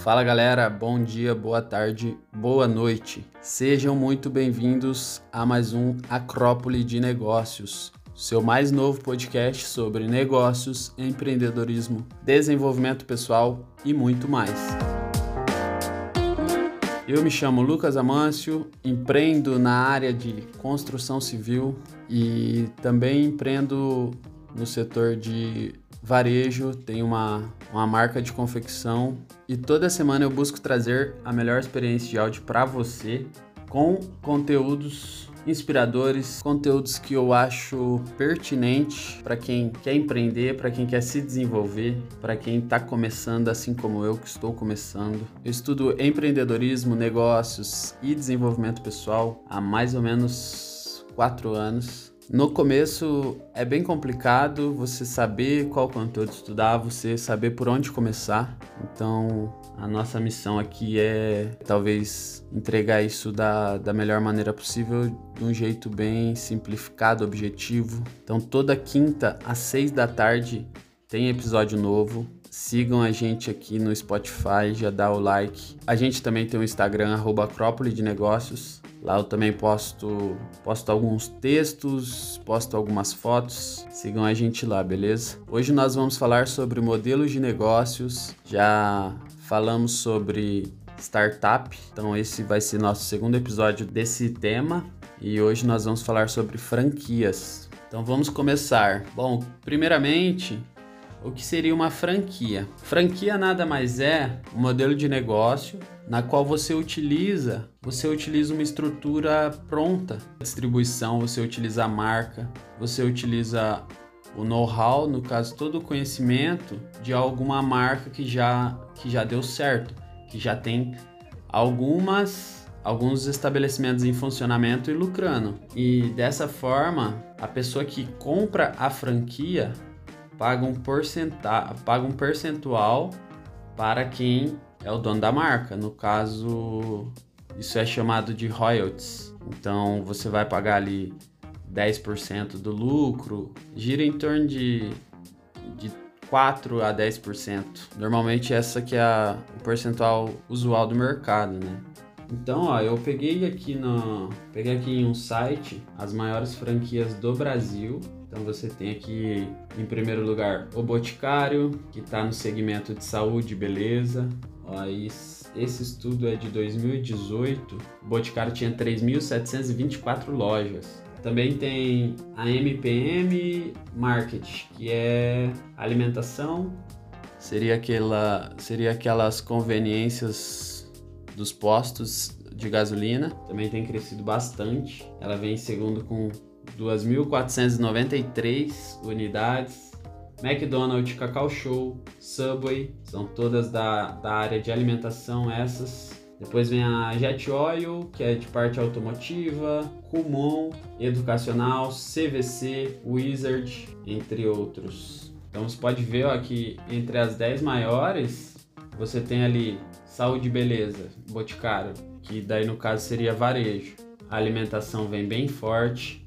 Fala galera, bom dia, boa tarde, boa noite. Sejam muito bem-vindos a mais um Acrópole de Negócios, seu mais novo podcast sobre negócios, empreendedorismo, desenvolvimento pessoal e muito mais. Eu me chamo Lucas Amâncio, empreendo na área de construção civil e também empreendo no setor de varejo, tenho uma, uma marca de confecção e toda semana eu busco trazer a melhor experiência de áudio para você com conteúdos inspiradores, conteúdos que eu acho pertinente para quem quer empreender, para quem quer se desenvolver, para quem está começando assim como eu que estou começando. Eu estudo empreendedorismo, negócios e desenvolvimento pessoal há mais ou menos quatro anos no começo é bem complicado você saber qual conteúdo estudar, você saber por onde começar. Então, a nossa missão aqui é talvez entregar isso da, da melhor maneira possível, de um jeito bem simplificado, objetivo. Então, toda quinta às seis da tarde tem episódio novo. Sigam a gente aqui no Spotify, já dá o like. A gente também tem o Instagram, Acrópole de Negócios. Lá eu também posto, posto alguns textos, posto algumas fotos. Sigam a gente lá, beleza? Hoje nós vamos falar sobre modelos de negócios. Já falamos sobre startup, então esse vai ser nosso segundo episódio desse tema. E hoje nós vamos falar sobre franquias. Então vamos começar. Bom, primeiramente, o que seria uma franquia? Franquia nada mais é um modelo de negócio na qual você utiliza, você utiliza uma estrutura pronta, distribuição, você utiliza a marca, você utiliza o know-how, no caso todo o conhecimento de alguma marca que já que já deu certo, que já tem algumas alguns estabelecimentos em funcionamento e lucrando. E dessa forma, a pessoa que compra a franquia paga um, porcenta paga um percentual para quem é o dono da marca. No caso, isso é chamado de royalties. Então você vai pagar ali 10% do lucro, gira em torno de, de 4 a 10%. Normalmente essa que é a, o percentual usual do mercado, né? Então, ó, eu peguei aqui no, peguei aqui em um site as maiores franquias do Brasil. Então você tem aqui em primeiro lugar o Boticário, que está no segmento de saúde e beleza. Ó, esse estudo é de 2018. O Boticário tinha 3.724 lojas. Também tem a MPM Market, que é alimentação. Seria, aquela, seria aquelas conveniências dos postos de gasolina. Também tem crescido bastante. Ela vem em segundo com 2.493 unidades. McDonald's, Cacau Show, Subway, são todas da, da área de alimentação essas. Depois vem a Jet Oil, que é de parte automotiva, Kumon, educacional, CVC, Wizard, entre outros. Então você pode ver ó, que entre as 10 maiores, você tem ali saúde e beleza, Boticário, que daí no caso seria varejo. A alimentação vem bem forte,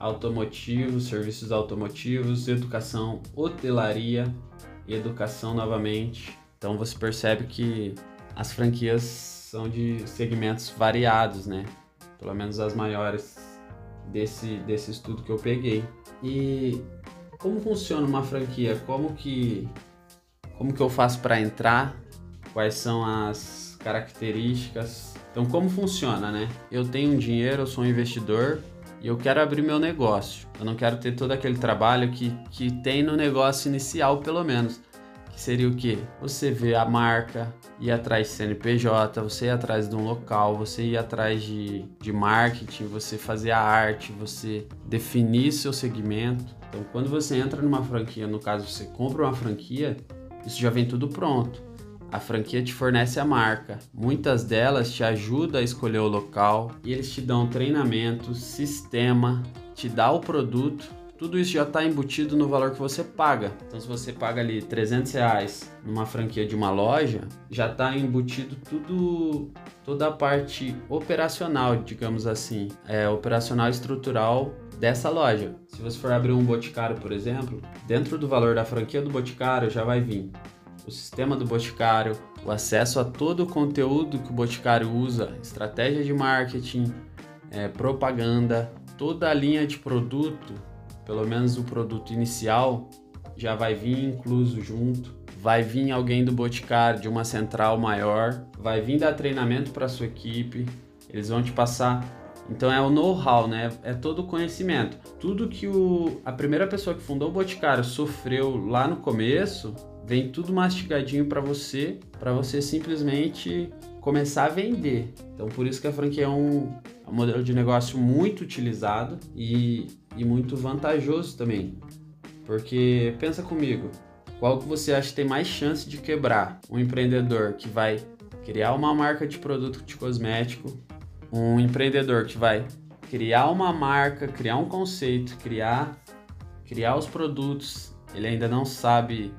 automotivos, serviços automotivos, educação, hotelaria educação novamente. Então você percebe que as franquias são de segmentos variados, né? Pelo menos as maiores desse, desse estudo que eu peguei. E como funciona uma franquia? Como que como que eu faço para entrar? Quais são as características? Então como funciona, né? Eu tenho um dinheiro, eu sou um investidor, e eu quero abrir meu negócio. Eu não quero ter todo aquele trabalho que, que tem no negócio inicial, pelo menos. Que seria o quê? Você ver a marca, ir atrás de CNPJ, você ir atrás de um local, você ir atrás de, de marketing, você fazer a arte, você definir seu segmento. Então, quando você entra numa franquia, no caso você compra uma franquia, isso já vem tudo pronto. A franquia te fornece a marca. Muitas delas te ajudam a escolher o local e eles te dão treinamento, sistema, te dá o produto. Tudo isso já está embutido no valor que você paga. Então, se você paga ali 300 reais numa franquia de uma loja, já está embutido tudo, toda a parte operacional, digamos assim, é operacional estrutural dessa loja. Se você for abrir um boticário, por exemplo, dentro do valor da franquia do boticário já vai vir o sistema do Boticário, o acesso a todo o conteúdo que o Boticário usa, estratégia de marketing, é, propaganda, toda a linha de produto, pelo menos o produto inicial, já vai vir incluso junto. Vai vir alguém do Boticário, de uma central maior, vai vir dar treinamento para sua equipe, eles vão te passar então é o know-how, né? É todo o conhecimento. Tudo que o, a primeira pessoa que fundou o Boticário sofreu lá no começo, vem tudo mastigadinho para você, para você simplesmente começar a vender. Então por isso que a franquia é um, é um modelo de negócio muito utilizado e, e muito vantajoso também. Porque pensa comigo, qual que você acha que tem mais chance de quebrar? Um empreendedor que vai criar uma marca de produto de cosmético um empreendedor que vai criar uma marca, criar um conceito, criar, criar os produtos, ele ainda não sabe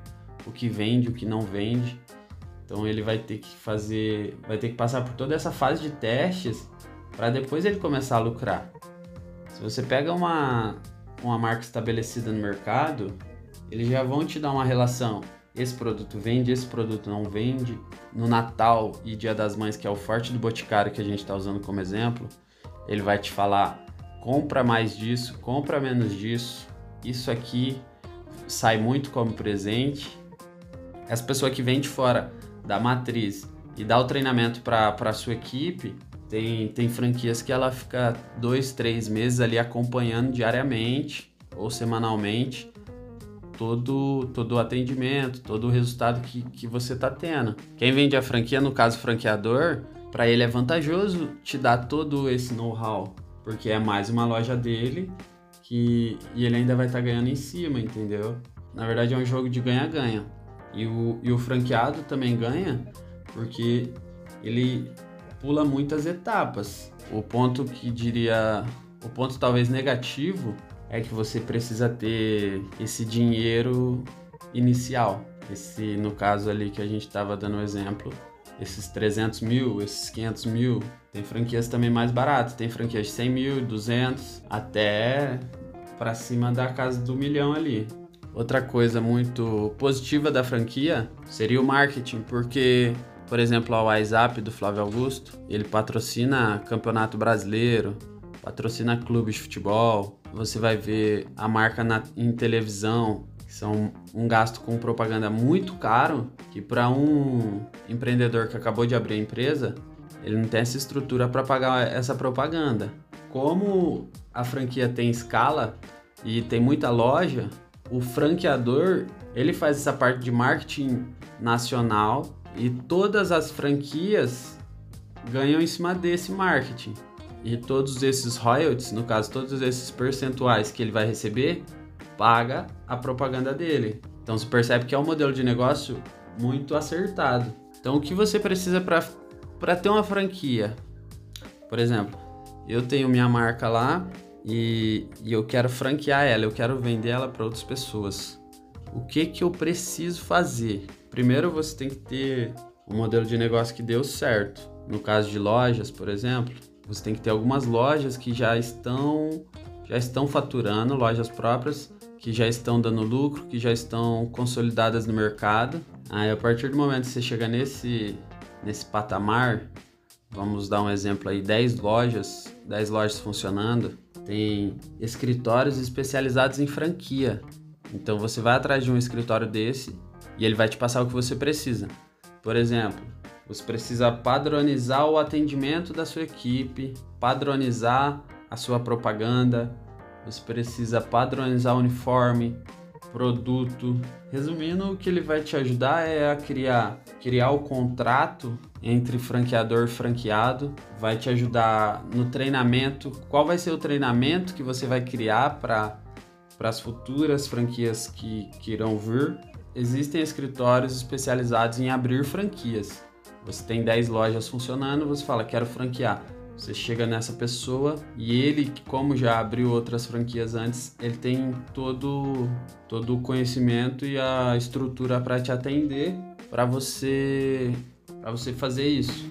o que vende, o que não vende. Então ele vai ter que fazer, vai ter que passar por toda essa fase de testes para depois ele começar a lucrar. Se você pega uma, uma marca estabelecida no mercado, eles já vão te dar uma relação esse produto vende, esse produto não vende. No Natal e Dia das Mães, que é o forte do Boticário que a gente está usando como exemplo, ele vai te falar: compra mais disso, compra menos disso. Isso aqui sai muito como presente. Essa pessoa que vem de fora da matriz e dá o treinamento para a sua equipe, tem, tem franquias que ela fica dois, três meses ali acompanhando diariamente ou semanalmente todo, todo o atendimento, todo o resultado que, que você está tendo. Quem vende a franquia, no caso franqueador, para ele é vantajoso te dar todo esse know-how, porque é mais uma loja dele que e ele ainda vai estar tá ganhando em cima, entendeu? Na verdade é um jogo de ganha-ganha. E o, e o franqueado também ganha porque ele pula muitas etapas. O ponto que diria, o ponto talvez negativo é que você precisa ter esse dinheiro inicial. Esse, no caso ali que a gente estava dando o exemplo, esses 300 mil, esses 500 mil. Tem franquias também mais baratas, tem franquias de 100 mil, 200, até para cima da casa do milhão ali. Outra coisa muito positiva da franquia seria o marketing, porque, por exemplo, a WhatsApp do Flávio Augusto, ele patrocina Campeonato Brasileiro, patrocina clubes de futebol, você vai ver a marca na, em televisão, que são um gasto com propaganda muito caro, que para um empreendedor que acabou de abrir a empresa, ele não tem essa estrutura para pagar essa propaganda. Como a franquia tem escala e tem muita loja, o franqueador ele faz essa parte de marketing nacional e todas as franquias ganham em cima desse marketing. E todos esses royalties, no caso, todos esses percentuais que ele vai receber, paga a propaganda dele. Então você percebe que é um modelo de negócio muito acertado. Então o que você precisa para ter uma franquia? Por exemplo, eu tenho minha marca lá e, e eu quero franquear ela, eu quero vender ela para outras pessoas. O que que eu preciso fazer? Primeiro você tem que ter um modelo de negócio que deu certo. No caso de lojas, por exemplo, você tem que ter algumas lojas que já estão já estão faturando, lojas próprias que já estão dando lucro, que já estão consolidadas no mercado. Aí a partir do momento que você chega nesse nesse patamar, vamos dar um exemplo aí, 10 lojas, 10 lojas funcionando, tem escritórios especializados em franquia. Então você vai atrás de um escritório desse e ele vai te passar o que você precisa. Por exemplo, você precisa padronizar o atendimento da sua equipe, padronizar a sua propaganda, você precisa padronizar o uniforme, produto. Resumindo, o que ele vai te ajudar é a criar, criar o contrato entre franqueador e franqueado, vai te ajudar no treinamento. Qual vai ser o treinamento que você vai criar para as futuras franquias que, que irão vir? Existem escritórios especializados em abrir franquias. Você tem 10 lojas funcionando, você fala, quero franquear. Você chega nessa pessoa e ele, como já abriu outras franquias antes, ele tem todo, todo o conhecimento e a estrutura para te atender para você, para você fazer isso.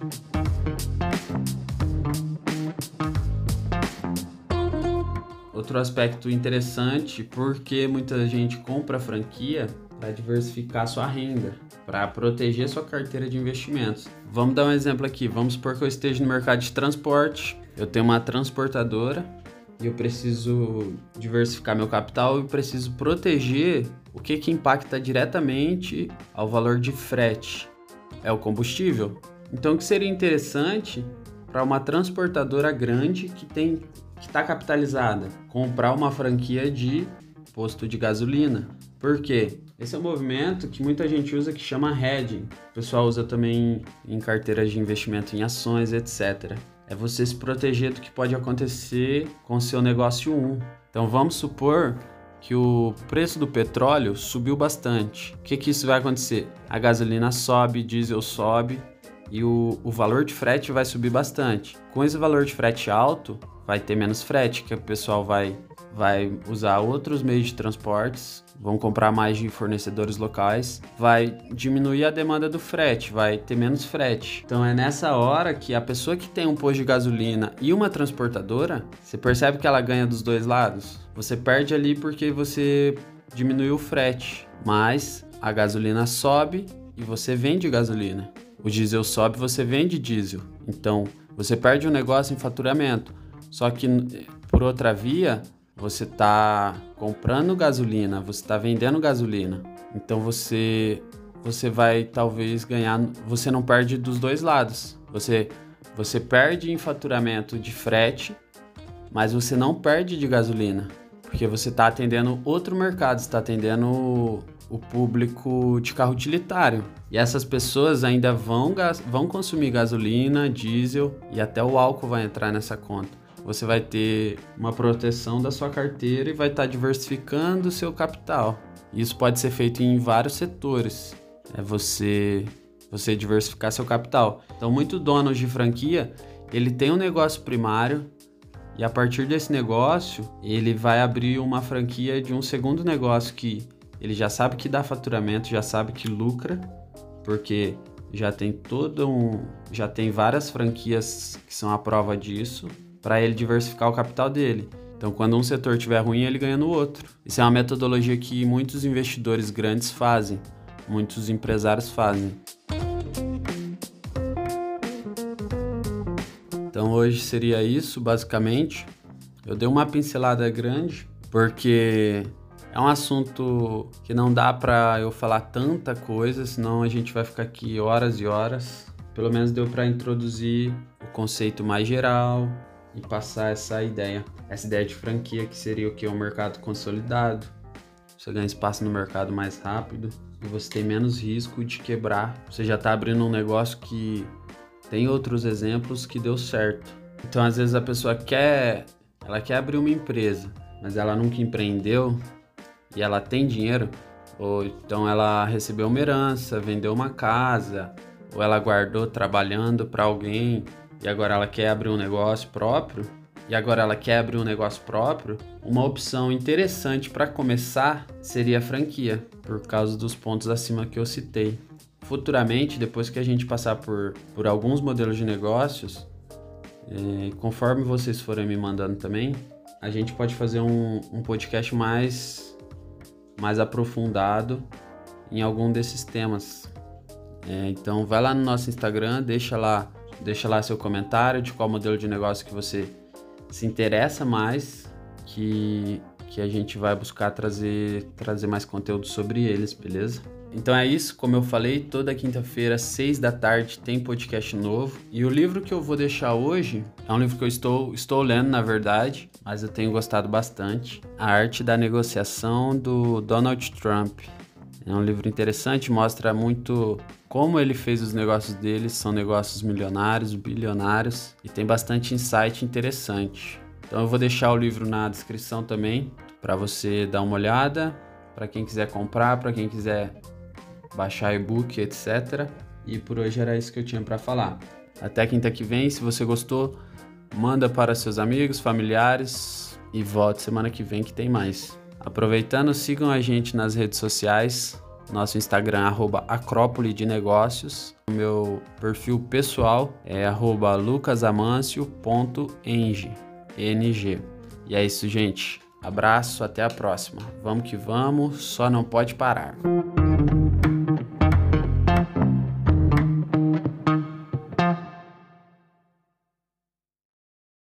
Outro aspecto interessante, porque muita gente compra franquia, para diversificar sua renda, para proteger sua carteira de investimentos. Vamos dar um exemplo aqui. Vamos supor que eu esteja no mercado de transporte, eu tenho uma transportadora e eu preciso diversificar meu capital e preciso proteger o que, que impacta diretamente ao valor de frete. É o combustível. Então, o que seria interessante para uma transportadora grande que tem que está capitalizada comprar uma franquia de posto de gasolina. Por quê? Esse é um movimento que muita gente usa que chama hedging. O pessoal usa também em carteiras de investimento em ações, etc. É você se proteger do que pode acontecer com o seu negócio 1. Então vamos supor que o preço do petróleo subiu bastante. O que, que isso vai acontecer? A gasolina sobe, diesel sobe e o, o valor de frete vai subir bastante. Com esse valor de frete alto, vai ter menos frete, que o pessoal vai, vai usar outros meios de transportes, vão comprar mais de fornecedores locais, vai diminuir a demanda do frete, vai ter menos frete. Então é nessa hora que a pessoa que tem um posto de gasolina e uma transportadora, você percebe que ela ganha dos dois lados. Você perde ali porque você diminuiu o frete, mas a gasolina sobe e você vende gasolina. O diesel sobe, você vende diesel. Então, você perde um negócio em faturamento. Só que por outra via, você está comprando gasolina, você está vendendo gasolina. Então você você vai talvez ganhar, você não perde dos dois lados. Você você perde em faturamento de frete, mas você não perde de gasolina, porque você está atendendo outro mercado, está atendendo o público de carro utilitário. E essas pessoas ainda vão, vão consumir gasolina, diesel e até o álcool vai entrar nessa conta você vai ter uma proteção da sua carteira e vai estar tá diversificando o seu capital. Isso pode ser feito em vários setores. É você você diversificar seu capital. Então, muito dono de franquia, ele tem um negócio primário e a partir desse negócio, ele vai abrir uma franquia de um segundo negócio que ele já sabe que dá faturamento, já sabe que lucra, porque já tem todo um, já tem várias franquias que são a prova disso para ele diversificar o capital dele. Então, quando um setor estiver ruim, ele ganha no outro. Isso é uma metodologia que muitos investidores grandes fazem, muitos empresários fazem. Então, hoje seria isso, basicamente. Eu dei uma pincelada grande, porque é um assunto que não dá para eu falar tanta coisa, senão a gente vai ficar aqui horas e horas. Pelo menos deu para introduzir o conceito mais geral, e passar essa ideia, essa ideia de franquia que seria o que um mercado consolidado. Você ganha espaço no mercado mais rápido e você tem menos risco de quebrar. Você já está abrindo um negócio que tem outros exemplos que deu certo. Então, às vezes a pessoa quer, ela quer abrir uma empresa, mas ela nunca empreendeu e ela tem dinheiro, ou então ela recebeu uma herança, vendeu uma casa, ou ela guardou trabalhando para alguém e agora ela quer abrir um negócio próprio, e agora ela quer abrir um negócio próprio, uma opção interessante para começar seria a franquia, por causa dos pontos acima que eu citei. Futuramente, depois que a gente passar por, por alguns modelos de negócios, é, conforme vocês forem me mandando também, a gente pode fazer um, um podcast mais, mais aprofundado em algum desses temas. É, então vai lá no nosso Instagram, deixa lá Deixa lá seu comentário de qual modelo de negócio que você se interessa mais, que, que a gente vai buscar trazer, trazer mais conteúdo sobre eles, beleza? Então é isso, como eu falei, toda quinta-feira, seis da tarde, tem podcast novo. E o livro que eu vou deixar hoje é um livro que eu estou, estou lendo, na verdade, mas eu tenho gostado bastante. A Arte da Negociação, do Donald Trump. É um livro interessante, mostra muito como ele fez os negócios dele, são negócios milionários, bilionários e tem bastante insight interessante. Então eu vou deixar o livro na descrição também para você dar uma olhada, para quem quiser comprar, para quem quiser baixar e-book, etc. E por hoje era isso que eu tinha para falar. Até quinta que vem, se você gostou, manda para seus amigos, familiares e volte semana que vem que tem mais. Aproveitando, sigam a gente nas redes sociais. Nosso Instagram é Acrópole de Negócios. O meu perfil pessoal é lucasamancio.eng. E é isso, gente. Abraço, até a próxima. Vamos que vamos, só não pode parar.